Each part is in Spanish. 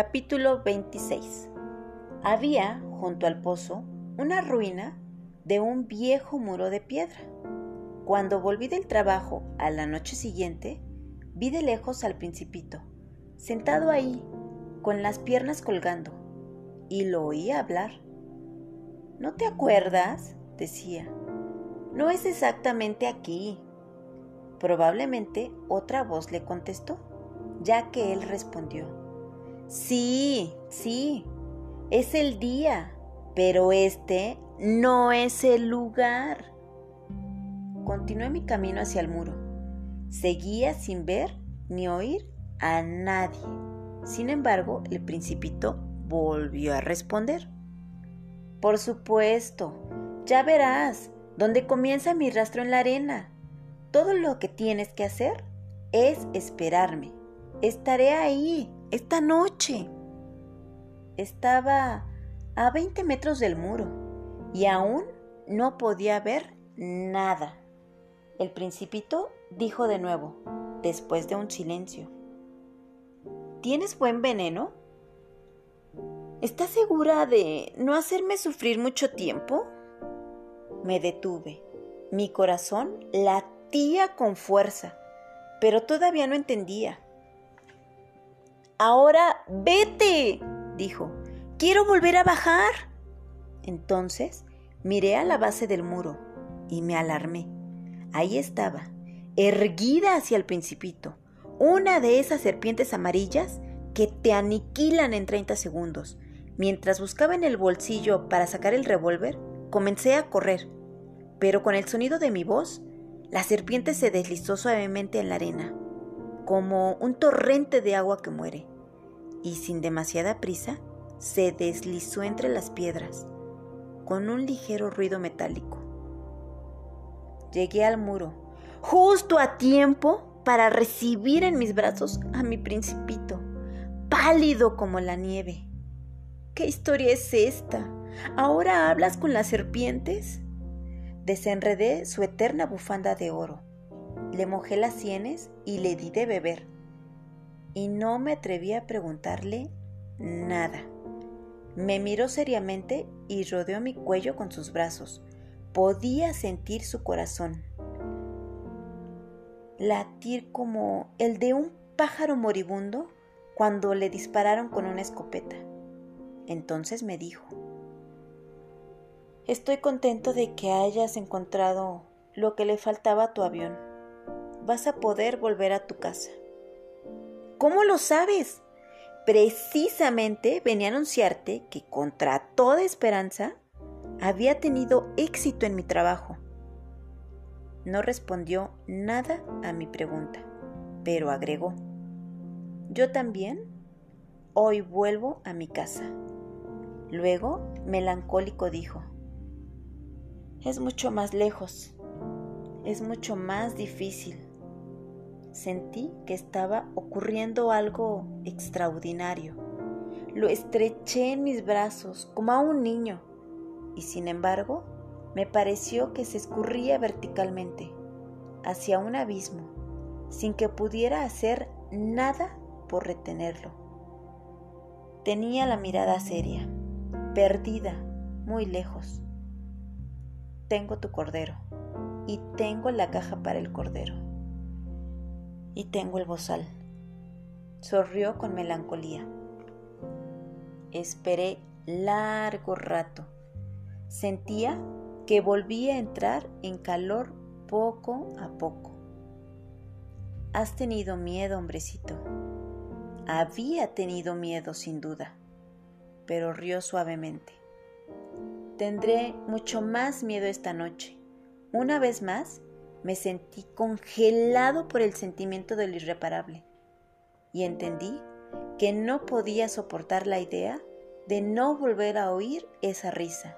Capítulo 26 Había, junto al pozo, una ruina de un viejo muro de piedra. Cuando volví del trabajo a la noche siguiente, vi de lejos al principito, sentado ahí, con las piernas colgando, y lo oí hablar. ¿No te acuerdas? decía. No es exactamente aquí. Probablemente otra voz le contestó, ya que él respondió. Sí, sí, es el día, pero este no es el lugar. Continué mi camino hacia el muro. Seguía sin ver ni oír a nadie. Sin embargo, el principito volvió a responder. Por supuesto, ya verás, dónde comienza mi rastro en la arena. Todo lo que tienes que hacer es esperarme. Estaré ahí esta noche. Estaba a 20 metros del muro y aún no podía ver nada. El principito dijo de nuevo, después de un silencio. ¿Tienes buen veneno? ¿Estás segura de no hacerme sufrir mucho tiempo? Me detuve. Mi corazón latía con fuerza, pero todavía no entendía. Ahora vete, dijo. Quiero volver a bajar. Entonces miré a la base del muro y me alarmé. Ahí estaba, erguida hacia el principito, una de esas serpientes amarillas que te aniquilan en 30 segundos. Mientras buscaba en el bolsillo para sacar el revólver, comencé a correr, pero con el sonido de mi voz, la serpiente se deslizó suavemente en la arena, como un torrente de agua que muere, y sin demasiada prisa, se deslizó entre las piedras, con un ligero ruido metálico. Llegué al muro, justo a tiempo para recibir en mis brazos a mi principito, pálido como la nieve. ¿Qué historia es esta? ¿Ahora hablas con las serpientes? Desenredé su eterna bufanda de oro, le mojé las sienes y le di de beber. Y no me atreví a preguntarle nada. Me miró seriamente y rodeó mi cuello con sus brazos. Podía sentir su corazón. Latir como el de un pájaro moribundo cuando le dispararon con una escopeta. Entonces me dijo, Estoy contento de que hayas encontrado lo que le faltaba a tu avión. Vas a poder volver a tu casa. ¿Cómo lo sabes? precisamente venía a anunciarte que contra toda esperanza había tenido éxito en mi trabajo. No respondió nada a mi pregunta, pero agregó, yo también hoy vuelvo a mi casa. Luego, melancólico dijo, es mucho más lejos, es mucho más difícil sentí que estaba ocurriendo algo extraordinario. Lo estreché en mis brazos como a un niño y sin embargo me pareció que se escurría verticalmente hacia un abismo sin que pudiera hacer nada por retenerlo. Tenía la mirada seria, perdida, muy lejos. Tengo tu cordero y tengo la caja para el cordero y tengo el bozal. Sonrió con melancolía. Esperé largo rato. Sentía que volvía a entrar en calor poco a poco. Has tenido miedo, hombrecito. Había tenido miedo, sin duda, pero rió suavemente. Tendré mucho más miedo esta noche. Una vez más, me sentí congelado por el sentimiento de lo irreparable y entendí que no podía soportar la idea de no volver a oír esa risa.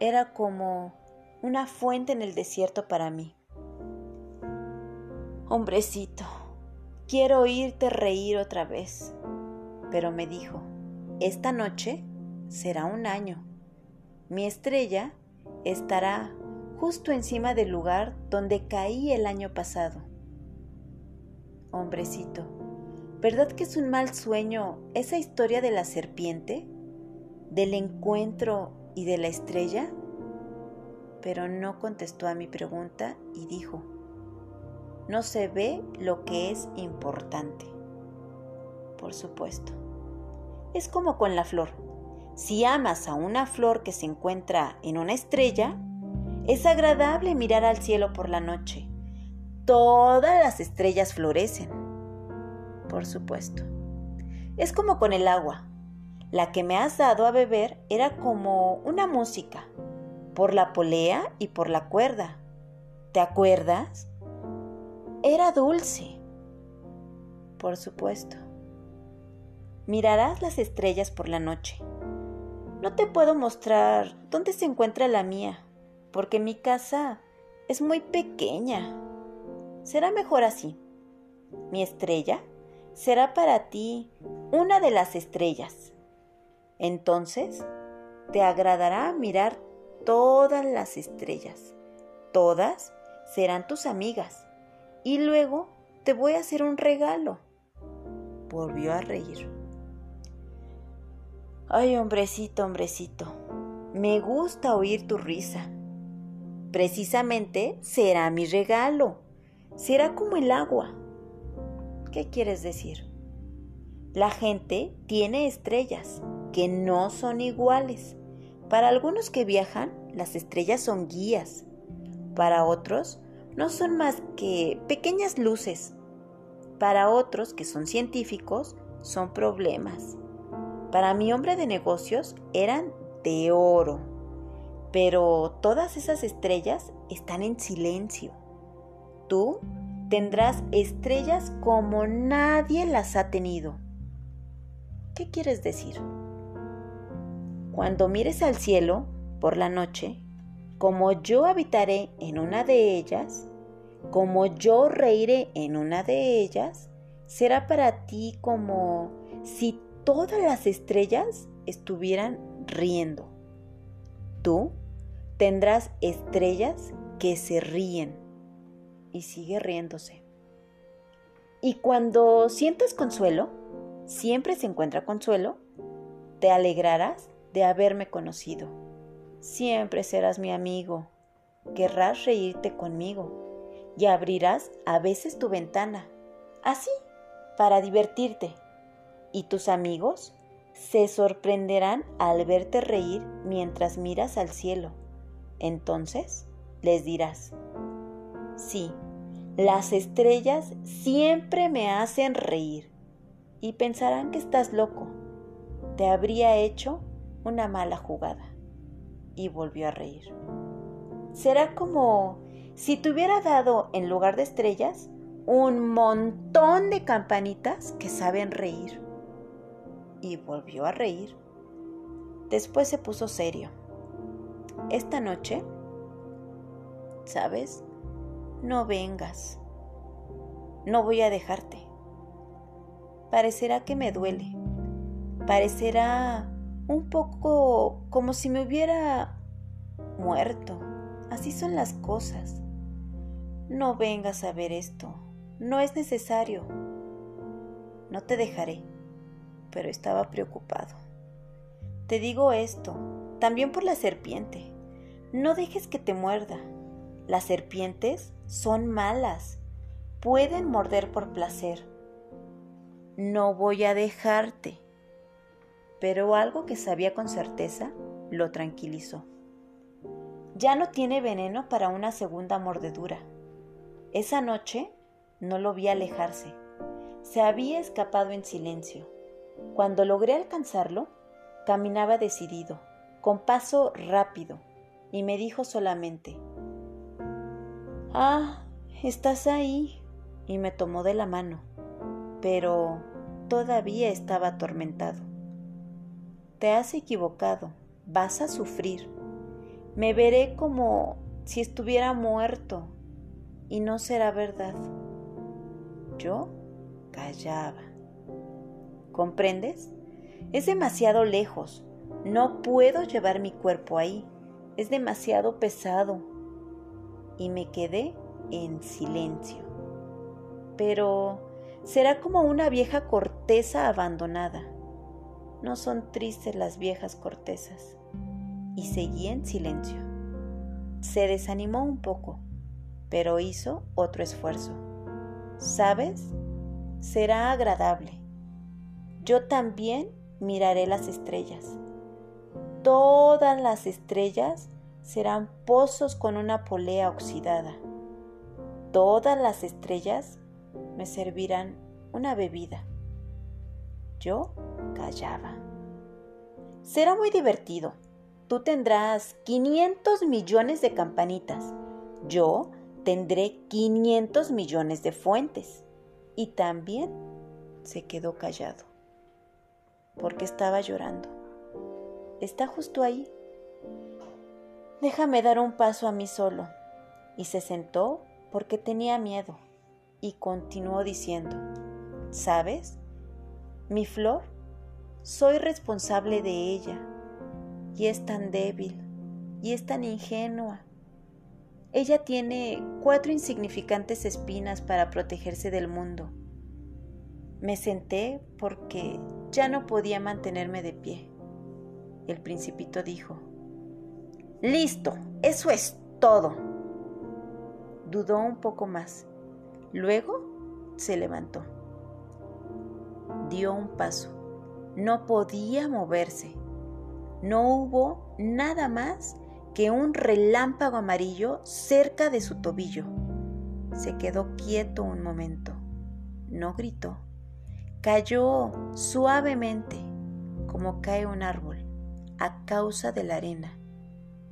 Era como una fuente en el desierto para mí. Hombrecito, quiero oírte reír otra vez. Pero me dijo, esta noche será un año. Mi estrella estará justo encima del lugar donde caí el año pasado. Hombrecito, ¿Verdad que es un mal sueño esa historia de la serpiente, del encuentro y de la estrella? Pero no contestó a mi pregunta y dijo, no se ve lo que es importante. Por supuesto. Es como con la flor. Si amas a una flor que se encuentra en una estrella, es agradable mirar al cielo por la noche. Todas las estrellas florecen por supuesto. Es como con el agua. La que me has dado a beber era como una música, por la polea y por la cuerda. ¿Te acuerdas? Era dulce. Por supuesto. Mirarás las estrellas por la noche. No te puedo mostrar dónde se encuentra la mía, porque mi casa es muy pequeña. Será mejor así. Mi estrella será para ti una de las estrellas. Entonces te agradará mirar todas las estrellas. Todas serán tus amigas. Y luego te voy a hacer un regalo. Volvió a reír. Ay, hombrecito, hombrecito, me gusta oír tu risa. Precisamente será mi regalo. Será como el agua ¿Qué quieres decir? La gente tiene estrellas que no son iguales. Para algunos que viajan, las estrellas son guías. Para otros, no son más que pequeñas luces. Para otros que son científicos, son problemas. Para mi hombre de negocios eran de oro. Pero todas esas estrellas están en silencio. Tú tendrás estrellas como nadie las ha tenido. ¿Qué quieres decir? Cuando mires al cielo por la noche, como yo habitaré en una de ellas, como yo reiré en una de ellas, será para ti como si todas las estrellas estuvieran riendo. Tú tendrás estrellas que se ríen y sigue riéndose. Y cuando sientas consuelo, siempre se encuentra consuelo, te alegrarás de haberme conocido. Siempre serás mi amigo, querrás reírte conmigo y abrirás a veces tu ventana, así, para divertirte. Y tus amigos se sorprenderán al verte reír mientras miras al cielo. Entonces les dirás, sí, las estrellas siempre me hacen reír y pensarán que estás loco. Te habría hecho una mala jugada. Y volvió a reír. Será como si te hubiera dado en lugar de estrellas un montón de campanitas que saben reír. Y volvió a reír. Después se puso serio. Esta noche, ¿sabes? no vengas. No voy a dejarte. Parecerá que me duele. Parecerá un poco como si me hubiera muerto. Así son las cosas. No vengas a ver esto. No es necesario. No te dejaré. Pero estaba preocupado. Te digo esto, también por la serpiente. No dejes que te muerda. Las serpientes son malas, pueden morder por placer. No voy a dejarte. Pero algo que sabía con certeza lo tranquilizó. Ya no tiene veneno para una segunda mordedura. Esa noche no lo vi alejarse. Se había escapado en silencio. Cuando logré alcanzarlo, caminaba decidido, con paso rápido, y me dijo solamente, Ah, estás ahí. Y me tomó de la mano, pero todavía estaba atormentado. Te has equivocado, vas a sufrir. Me veré como si estuviera muerto y no será verdad. Yo callaba. ¿Comprendes? Es demasiado lejos. No puedo llevar mi cuerpo ahí. Es demasiado pesado y me quedé en silencio. Pero será como una vieja corteza abandonada. No son tristes las viejas cortezas. Y seguí en silencio. Se desanimó un poco, pero hizo otro esfuerzo. ¿Sabes? Será agradable. Yo también miraré las estrellas. Todas las estrellas serán pozos con una polea oxidada. Todas las estrellas me servirán una bebida. Yo callaba. Será muy divertido. Tú tendrás 500 millones de campanitas. Yo tendré 500 millones de fuentes. Y también se quedó callado, porque estaba llorando. Está justo ahí. Déjame dar un paso a mí solo. Y se sentó porque tenía miedo y continuó diciendo, ¿sabes? Mi flor, soy responsable de ella y es tan débil y es tan ingenua. Ella tiene cuatro insignificantes espinas para protegerse del mundo. Me senté porque ya no podía mantenerme de pie. El principito dijo, Listo, eso es todo. Dudó un poco más. Luego se levantó. Dio un paso. No podía moverse. No hubo nada más que un relámpago amarillo cerca de su tobillo. Se quedó quieto un momento. No gritó. Cayó suavemente, como cae un árbol, a causa de la arena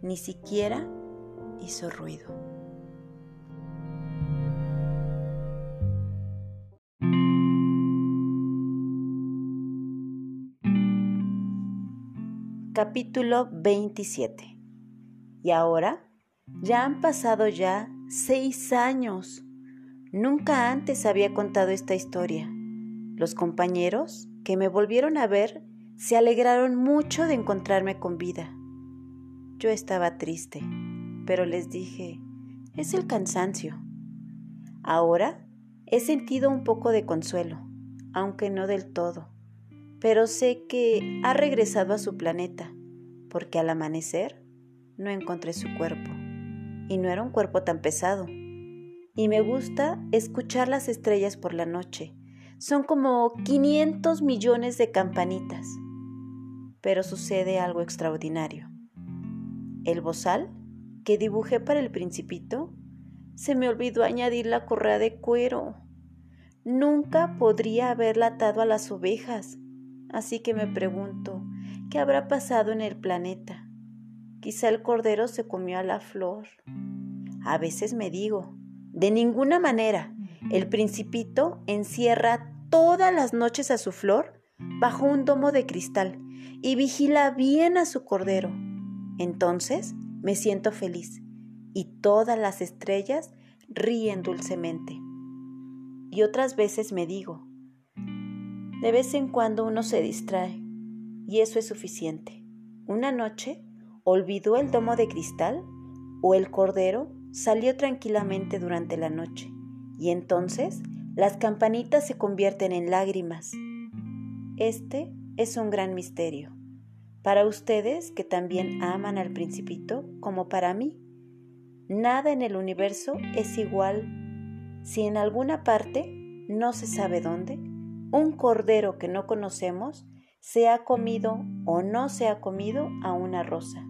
ni siquiera hizo ruido. Capítulo 27 Y ahora ya han pasado ya seis años. Nunca antes había contado esta historia. Los compañeros que me volvieron a ver se alegraron mucho de encontrarme con vida. Yo estaba triste, pero les dije, es el cansancio. Ahora he sentido un poco de consuelo, aunque no del todo, pero sé que ha regresado a su planeta, porque al amanecer no encontré su cuerpo, y no era un cuerpo tan pesado. Y me gusta escuchar las estrellas por la noche. Son como 500 millones de campanitas. Pero sucede algo extraordinario el bozal que dibujé para el principito, se me olvidó añadir la correa de cuero. Nunca podría haberla atado a las ovejas, así que me pregunto, ¿qué habrá pasado en el planeta? Quizá el cordero se comió a la flor. A veces me digo, de ninguna manera, el principito encierra todas las noches a su flor bajo un domo de cristal y vigila bien a su cordero entonces me siento feliz y todas las estrellas ríen dulcemente. Y otras veces me digo, de vez en cuando uno se distrae y eso es suficiente. Una noche olvidó el domo de cristal o el cordero salió tranquilamente durante la noche y entonces las campanitas se convierten en lágrimas. Este es un gran misterio para ustedes que también aman al principito como para mí. Nada en el universo es igual si en alguna parte, no se sabe dónde, un cordero que no conocemos se ha comido o no se ha comido a una rosa.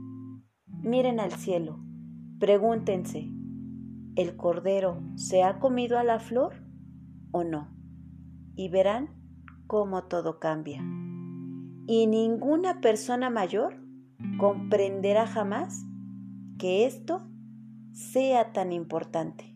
Miren al cielo, pregúntense, ¿el cordero se ha comido a la flor o no? Y verán cómo todo cambia y ninguna persona mayor comprenderá jamás que esto sea tan importante.